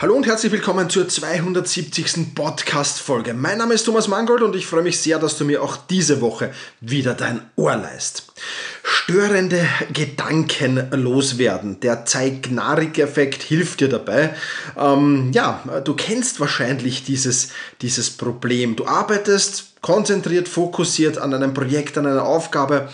Hallo und herzlich willkommen zur 270. Podcast-Folge. Mein Name ist Thomas Mangold und ich freue mich sehr, dass du mir auch diese Woche wieder dein Ohr leist. Störende Gedanken loswerden. Der Zeignarik-Effekt hilft dir dabei. Ähm, ja, du kennst wahrscheinlich dieses, dieses Problem. Du arbeitest konzentriert, fokussiert an einem Projekt, an einer Aufgabe,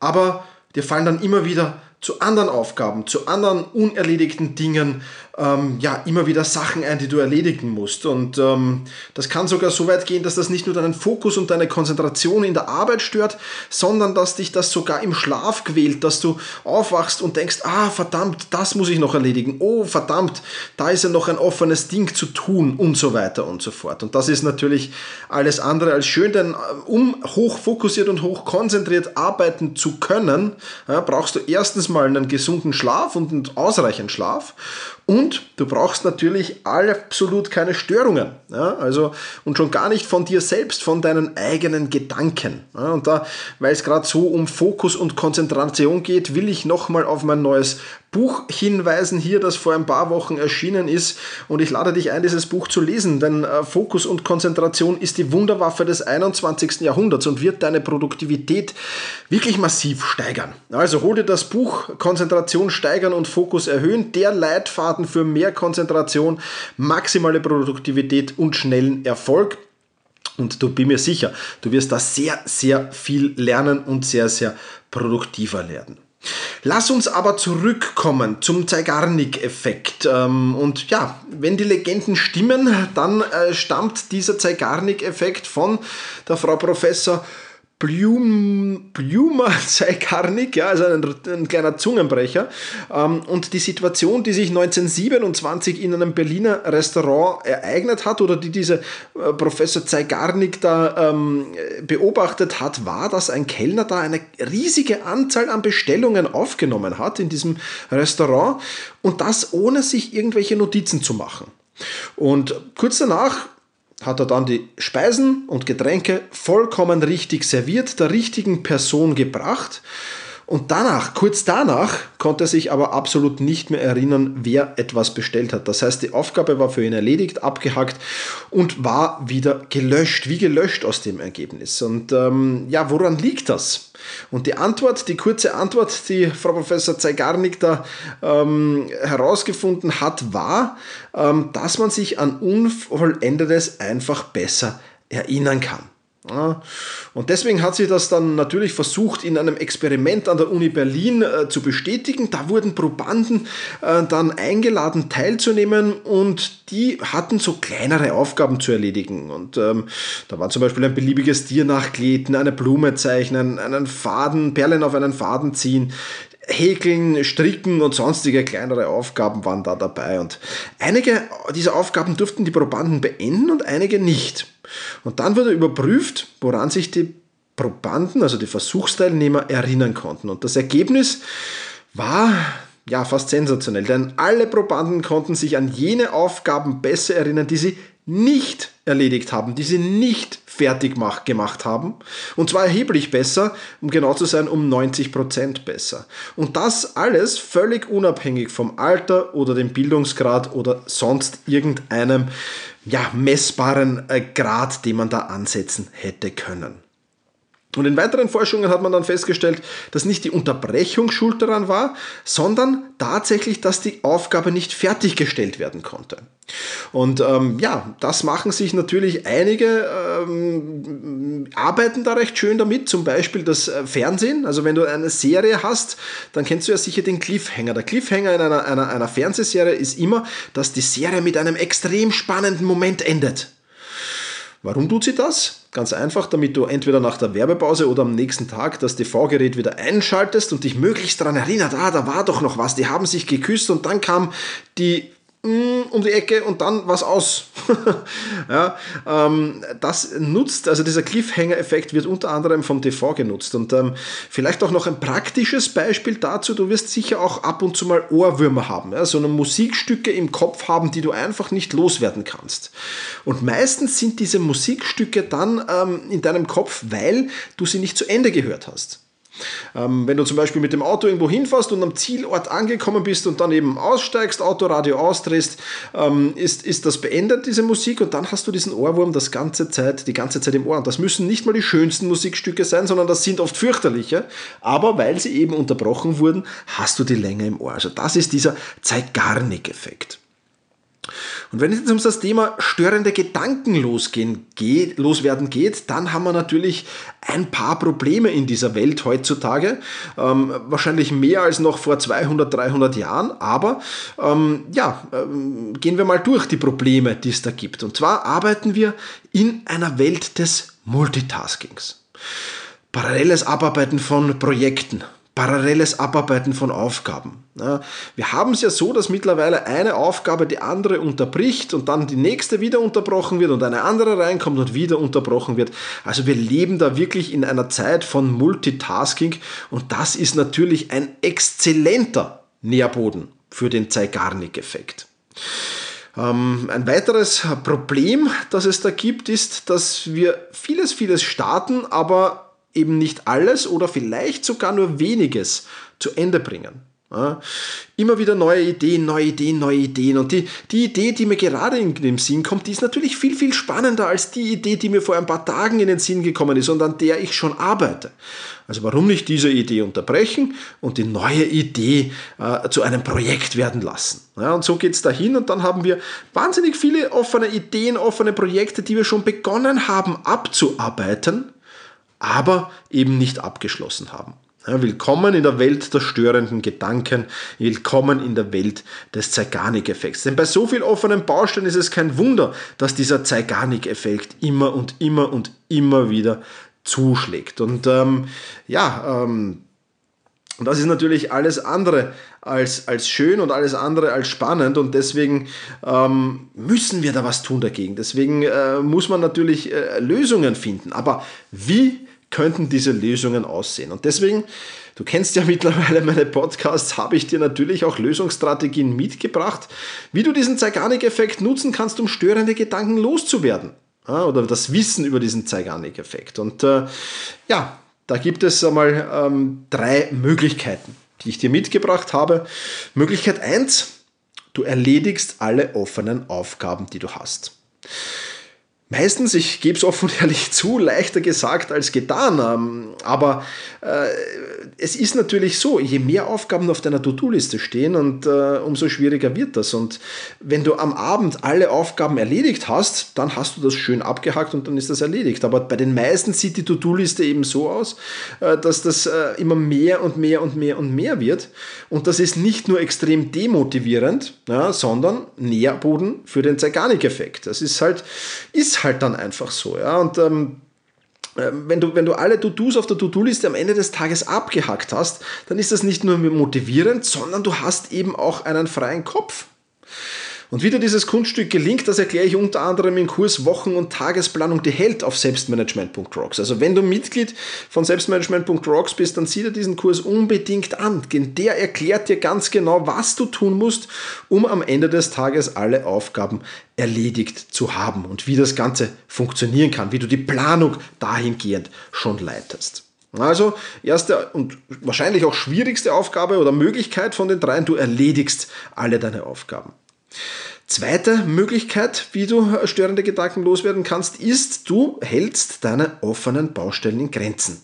aber dir fallen dann immer wieder zu anderen Aufgaben, zu anderen unerledigten Dingen, ähm, ja, immer wieder Sachen ein, die du erledigen musst. Und ähm, das kann sogar so weit gehen, dass das nicht nur deinen Fokus und deine Konzentration in der Arbeit stört, sondern dass dich das sogar im Schlaf quält, dass du aufwachst und denkst, ah, verdammt, das muss ich noch erledigen. Oh, verdammt, da ist ja noch ein offenes Ding zu tun und so weiter und so fort. Und das ist natürlich alles andere als schön, denn äh, um hoch fokussiert und hoch konzentriert arbeiten zu können, ja, brauchst du erstens mal einen gesunden Schlaf und einen ausreichend Schlaf und du brauchst natürlich absolut keine Störungen. Ja, also, und schon gar nicht von dir selbst, von deinen eigenen Gedanken. Ja, und da, weil es gerade so um Fokus und Konzentration geht, will ich nochmal auf mein neues Buch hinweisen hier, das vor ein paar Wochen erschienen ist. Und ich lade dich ein, dieses Buch zu lesen, denn äh, Fokus und Konzentration ist die Wunderwaffe des 21. Jahrhunderts und wird deine Produktivität wirklich massiv steigern. Also hol dir das Buch Konzentration steigern und Fokus erhöhen, der Leitfaden für mehr Konzentration, maximale Produktivität und schnellen Erfolg. Und du bin mir sicher, du wirst da sehr, sehr viel lernen und sehr, sehr produktiver werden. Lass uns aber zurückkommen zum Zeigarnik-Effekt. Ähm, und ja, wenn die Legenden stimmen, dann äh, stammt dieser Zeigarnik-Effekt von der Frau Professor Blum, Blumer Zeigarnik, ja, also ein, ein kleiner Zungenbrecher. Ähm, und die Situation, die sich 1927 in einem Berliner Restaurant ereignet hat oder die dieser äh, Professor Zeigarnik da ähm, beobachtet hat, war, dass ein Kellner da eine riesige Anzahl an Bestellungen aufgenommen hat in diesem Restaurant und das ohne sich irgendwelche Notizen zu machen. Und kurz danach hat er dann die Speisen und Getränke vollkommen richtig serviert, der richtigen Person gebracht. Und danach, kurz danach, konnte er sich aber absolut nicht mehr erinnern, wer etwas bestellt hat. Das heißt, die Aufgabe war für ihn erledigt, abgehackt und war wieder gelöscht, wie gelöscht aus dem Ergebnis. Und ähm, ja, woran liegt das? Und die Antwort, die kurze Antwort, die Frau Professor Zeigarnik da ähm, herausgefunden hat, war, ähm, dass man sich an Unvollendetes einfach besser erinnern kann. Und deswegen hat sie das dann natürlich versucht, in einem Experiment an der Uni Berlin äh, zu bestätigen. Da wurden Probanden äh, dann eingeladen teilzunehmen und die hatten so kleinere Aufgaben zu erledigen. Und ähm, da war zum Beispiel ein beliebiges Tier nachkleten, eine Blume zeichnen, einen Faden, Perlen auf einen Faden ziehen. Häkeln, Stricken und sonstige kleinere Aufgaben waren da dabei. Und einige dieser Aufgaben durften die Probanden beenden und einige nicht. Und dann wurde überprüft, woran sich die Probanden, also die Versuchsteilnehmer, erinnern konnten. Und das Ergebnis war ja fast sensationell, denn alle Probanden konnten sich an jene Aufgaben besser erinnern, die sie nicht erledigt haben, die sie nicht fertig gemacht haben. Und zwar erheblich besser, um genau zu sein, um 90% besser. Und das alles völlig unabhängig vom Alter oder dem Bildungsgrad oder sonst irgendeinem ja, messbaren äh, Grad, den man da ansetzen hätte können. Und in weiteren Forschungen hat man dann festgestellt, dass nicht die Unterbrechung schuld daran war, sondern tatsächlich, dass die Aufgabe nicht fertiggestellt werden konnte. Und ähm, ja, das machen sich natürlich einige, ähm, arbeiten da recht schön damit, zum Beispiel das äh, Fernsehen. Also wenn du eine Serie hast, dann kennst du ja sicher den Cliffhanger. Der Cliffhanger in einer, einer, einer Fernsehserie ist immer, dass die Serie mit einem extrem spannenden Moment endet. Warum tut sie das? Ganz einfach, damit du entweder nach der Werbepause oder am nächsten Tag das TV-Gerät wieder einschaltest und dich möglichst daran erinnert, ah, da war doch noch was, die haben sich geküsst und dann kam die um die Ecke und dann was aus. ja, ähm, das nutzt, also dieser Cliffhanger-Effekt wird unter anderem vom TV genutzt. Und ähm, vielleicht auch noch ein praktisches Beispiel dazu, du wirst sicher auch ab und zu mal Ohrwürmer haben, ja, so eine Musikstücke im Kopf haben, die du einfach nicht loswerden kannst. Und meistens sind diese Musikstücke dann ähm, in deinem Kopf, weil du sie nicht zu Ende gehört hast. Ähm, wenn du zum Beispiel mit dem Auto irgendwo hinfährst und am Zielort angekommen bist und dann eben aussteigst, Autoradio ausdrehst, ähm, ist, ist das beendet, diese Musik, und dann hast du diesen Ohrwurm das ganze Zeit, die ganze Zeit im Ohr. Und das müssen nicht mal die schönsten Musikstücke sein, sondern das sind oft fürchterliche. Aber weil sie eben unterbrochen wurden, hast du die Länge im Ohr. Also das ist dieser Zeigarnik-Effekt. Und wenn es jetzt um das Thema störende Gedanken losgehen, geht, loswerden geht, dann haben wir natürlich ein paar Probleme in dieser Welt heutzutage. Ähm, wahrscheinlich mehr als noch vor 200, 300 Jahren. Aber ähm, ja, ähm, gehen wir mal durch die Probleme, die es da gibt. Und zwar arbeiten wir in einer Welt des Multitaskings. Paralleles Abarbeiten von Projekten, paralleles Abarbeiten von Aufgaben. wir haben es ja so, dass mittlerweile eine Aufgabe die andere unterbricht und dann die nächste wieder unterbrochen wird und eine andere reinkommt und wieder unterbrochen wird. Also wir leben da wirklich in einer Zeit von Multitasking und das ist natürlich ein exzellenter Nährboden für den Zeigarnik-Effekt. Ähm, ein weiteres Problem, das es da gibt, ist, dass wir vieles, vieles starten, aber eben nicht alles oder vielleicht sogar nur weniges zu Ende bringen. Ja, immer wieder neue Ideen, neue Ideen, neue Ideen. Und die, die Idee, die mir gerade in den Sinn kommt, die ist natürlich viel, viel spannender als die Idee, die mir vor ein paar Tagen in den Sinn gekommen ist und an der ich schon arbeite. Also warum nicht diese Idee unterbrechen und die neue Idee äh, zu einem Projekt werden lassen. Ja, und so geht es dahin und dann haben wir wahnsinnig viele offene Ideen, offene Projekte, die wir schon begonnen haben abzuarbeiten aber eben nicht abgeschlossen haben. Willkommen in der Welt der störenden Gedanken, willkommen in der Welt des Zeigarnik-Effekts. Denn bei so vielen offenen Baustellen ist es kein Wunder, dass dieser Zeigarnik-Effekt immer und immer und immer wieder zuschlägt. Und ähm, ja, ähm, das ist natürlich alles andere als, als schön und alles andere als spannend und deswegen ähm, müssen wir da was tun dagegen. Deswegen äh, muss man natürlich äh, Lösungen finden. Aber wie könnten diese Lösungen aussehen. Und deswegen, du kennst ja mittlerweile meine Podcasts, habe ich dir natürlich auch Lösungsstrategien mitgebracht, wie du diesen Zeigarnik-Effekt nutzen kannst, um störende Gedanken loszuwerden. Oder das Wissen über diesen Zeigarnik-Effekt. Und äh, ja, da gibt es einmal ähm, drei Möglichkeiten, die ich dir mitgebracht habe. Möglichkeit 1, du erledigst alle offenen Aufgaben, die du hast. Meistens, ich gebe es offen und ehrlich zu, leichter gesagt als getan. Ähm, aber äh, es ist natürlich so, je mehr Aufgaben auf deiner To-Do-Liste stehen und äh, umso schwieriger wird das. Und wenn du am Abend alle Aufgaben erledigt hast, dann hast du das schön abgehakt und dann ist das erledigt. Aber bei den meisten sieht die To-Do-Liste eben so aus, äh, dass das äh, immer mehr und mehr und mehr und mehr wird. Und das ist nicht nur extrem demotivierend, ja, sondern Nährboden für den Zeigarnik-Effekt. Das ist halt, ist halt dann einfach so. Ja? Und ähm, äh, wenn du, wenn du alle To-Dos auf der To-Do-Liste am Ende des Tages abgehackt hast, dann ist das nicht nur motivierend, sondern du hast eben auch einen freien Kopf. Und wie dir dieses Kunststück gelingt, das erkläre ich unter anderem im Kurs Wochen- und Tagesplanung die Held auf selbstmanagement.rocks. Also wenn du Mitglied von selbstmanagement.rocks bist, dann sieh dir diesen Kurs unbedingt an. Denn der erklärt dir ganz genau, was du tun musst, um am Ende des Tages alle Aufgaben erledigt zu haben und wie das Ganze funktionieren kann, wie du die Planung dahingehend schon leitest. Also, erste und wahrscheinlich auch schwierigste Aufgabe oder Möglichkeit von den dreien, du erledigst alle deine Aufgaben. Zweite Möglichkeit, wie du störende Gedanken loswerden kannst, ist, du hältst deine offenen Baustellen in Grenzen.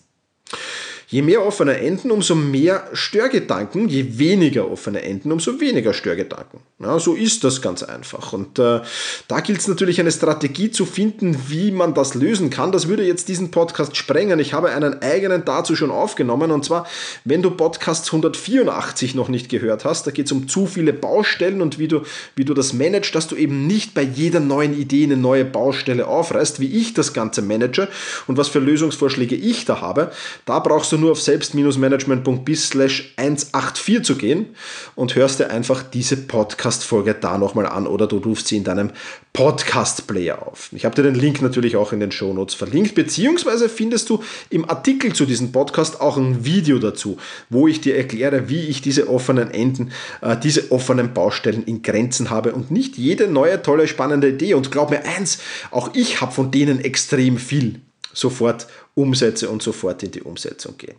Je mehr offene Enden, umso mehr Störgedanken, je weniger offene Enden, umso weniger Störgedanken. Ja, so ist das ganz einfach. Und äh, da gilt es natürlich eine Strategie zu finden, wie man das lösen kann. Das würde jetzt diesen Podcast sprengen. Ich habe einen eigenen dazu schon aufgenommen. Und zwar, wenn du Podcast 184 noch nicht gehört hast, da geht es um zu viele Baustellen und wie du, wie du das managst, dass du eben nicht bei jeder neuen Idee eine neue Baustelle aufreißt, wie ich das Ganze manage und was für Lösungsvorschläge ich da habe. Da brauchst du nur auf selbst-management.bis slash 184 zu gehen und hörst dir einfach diese Podcast-Folge da nochmal an oder du rufst sie in deinem Podcast-Player auf. Ich habe dir den Link natürlich auch in den Shownotes verlinkt, beziehungsweise findest du im Artikel zu diesem Podcast auch ein Video dazu, wo ich dir erkläre, wie ich diese offenen Enden, äh, diese offenen Baustellen in Grenzen habe und nicht jede neue, tolle, spannende Idee. Und glaub mir eins, auch ich habe von denen extrem viel sofort umsetze und sofort in die Umsetzung gehe.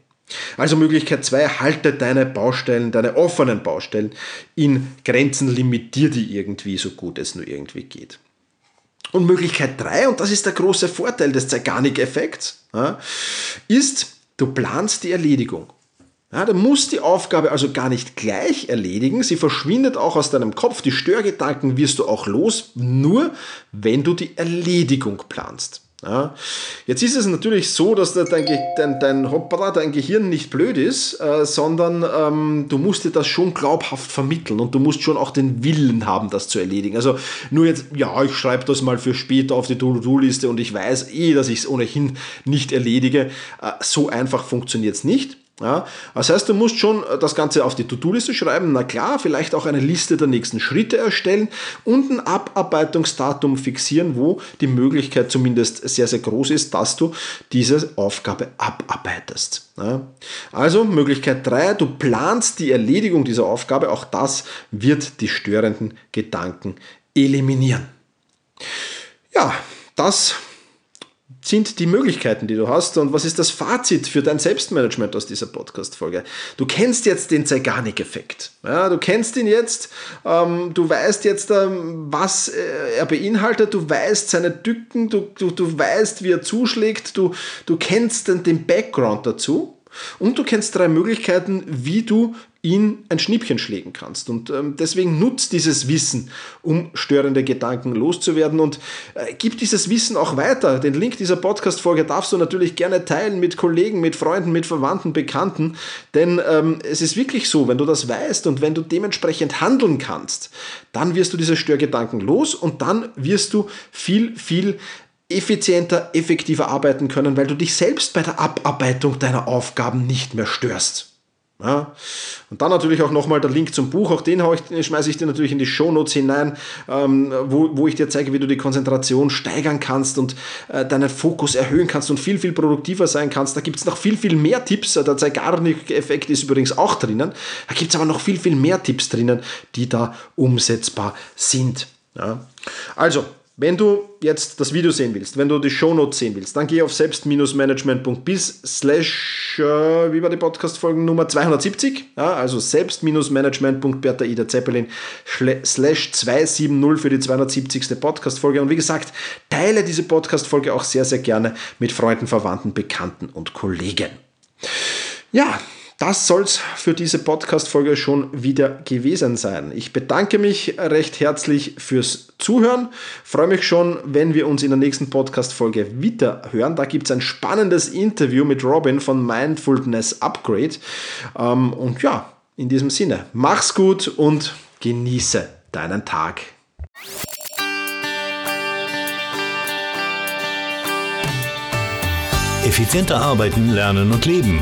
Also Möglichkeit 2, halte deine Baustellen, deine offenen Baustellen in Grenzen, limitier die irgendwie so gut es nur irgendwie geht. Und Möglichkeit 3, und das ist der große Vorteil des Zeigarnik-Effekts, ist, du planst die Erledigung. Ja, du musst die Aufgabe also gar nicht gleich erledigen. Sie verschwindet auch aus deinem Kopf. Die Störgedanken wirst du auch los, nur wenn du die Erledigung planst. Ja. Jetzt ist es natürlich so, dass dein, dein, dein, hoppala, dein Gehirn nicht blöd ist, äh, sondern ähm, du musst dir das schon glaubhaft vermitteln und du musst schon auch den Willen haben, das zu erledigen. Also nur jetzt, ja, ich schreibe das mal für später auf die To-Do-Liste und ich weiß eh, dass ich es ohnehin nicht erledige. Äh, so einfach funktioniert es nicht. Ja, das heißt, du musst schon das Ganze auf die To-Do-Liste schreiben, na klar, vielleicht auch eine Liste der nächsten Schritte erstellen und ein Abarbeitungsdatum fixieren, wo die Möglichkeit zumindest sehr, sehr groß ist, dass du diese Aufgabe abarbeitest. Ja, also Möglichkeit 3, du planst die Erledigung dieser Aufgabe, auch das wird die störenden Gedanken eliminieren. Ja, das sind die Möglichkeiten, die du hast und was ist das Fazit für dein Selbstmanagement aus dieser Podcast-Folge? Du kennst jetzt den Zeigarnik-Effekt. Ja, du kennst ihn jetzt, ähm, du weißt jetzt, ähm, was äh, er beinhaltet, du weißt seine Tücken, du, du, du weißt, wie er zuschlägt, du, du kennst den, den Background dazu. Und du kennst drei Möglichkeiten, wie du ihn ein Schnippchen schlägen kannst. Und ähm, deswegen nutzt dieses Wissen, um störende Gedanken loszuwerden und äh, gib dieses Wissen auch weiter. Den Link dieser Podcast-Folge darfst du natürlich gerne teilen mit Kollegen, mit Freunden, mit Verwandten, Bekannten, denn ähm, es ist wirklich so, wenn du das weißt und wenn du dementsprechend handeln kannst, dann wirst du diese Störgedanken los und dann wirst du viel, viel effizienter, effektiver arbeiten können, weil du dich selbst bei der Abarbeitung deiner Aufgaben nicht mehr störst. Ja. Und dann natürlich auch nochmal der Link zum Buch, auch den schmeiße ich dir natürlich in die Shownotes hinein, ähm, wo, wo ich dir zeige, wie du die Konzentration steigern kannst und äh, deinen Fokus erhöhen kannst und viel, viel produktiver sein kannst. Da gibt es noch viel, viel mehr Tipps. Der Zeigarnik-Effekt ist übrigens auch drinnen. Da gibt es aber noch viel, viel mehr Tipps drinnen, die da umsetzbar sind. Ja. Also, wenn du jetzt das Video sehen willst, wenn du die Shownotes sehen willst, dann geh auf selbst-management.bis slash, äh, wie war die Podcast-Folgen Nummer 270? Ja, also selbst-management.bertha Ida Zeppelin slash 270 für die 270. Podcast-Folge. Und wie gesagt, teile diese Podcast-Folge auch sehr, sehr gerne mit Freunden, Verwandten, Bekannten und Kollegen. Ja, das soll es für diese Podcast-Folge schon wieder gewesen sein. Ich bedanke mich recht herzlich fürs Zuhören. Freue mich schon, wenn wir uns in der nächsten Podcast-Folge wieder hören. Da gibt es ein spannendes Interview mit Robin von Mindfulness Upgrade. Ähm, und ja, in diesem Sinne, mach's gut und genieße deinen Tag. Effizienter arbeiten, lernen und leben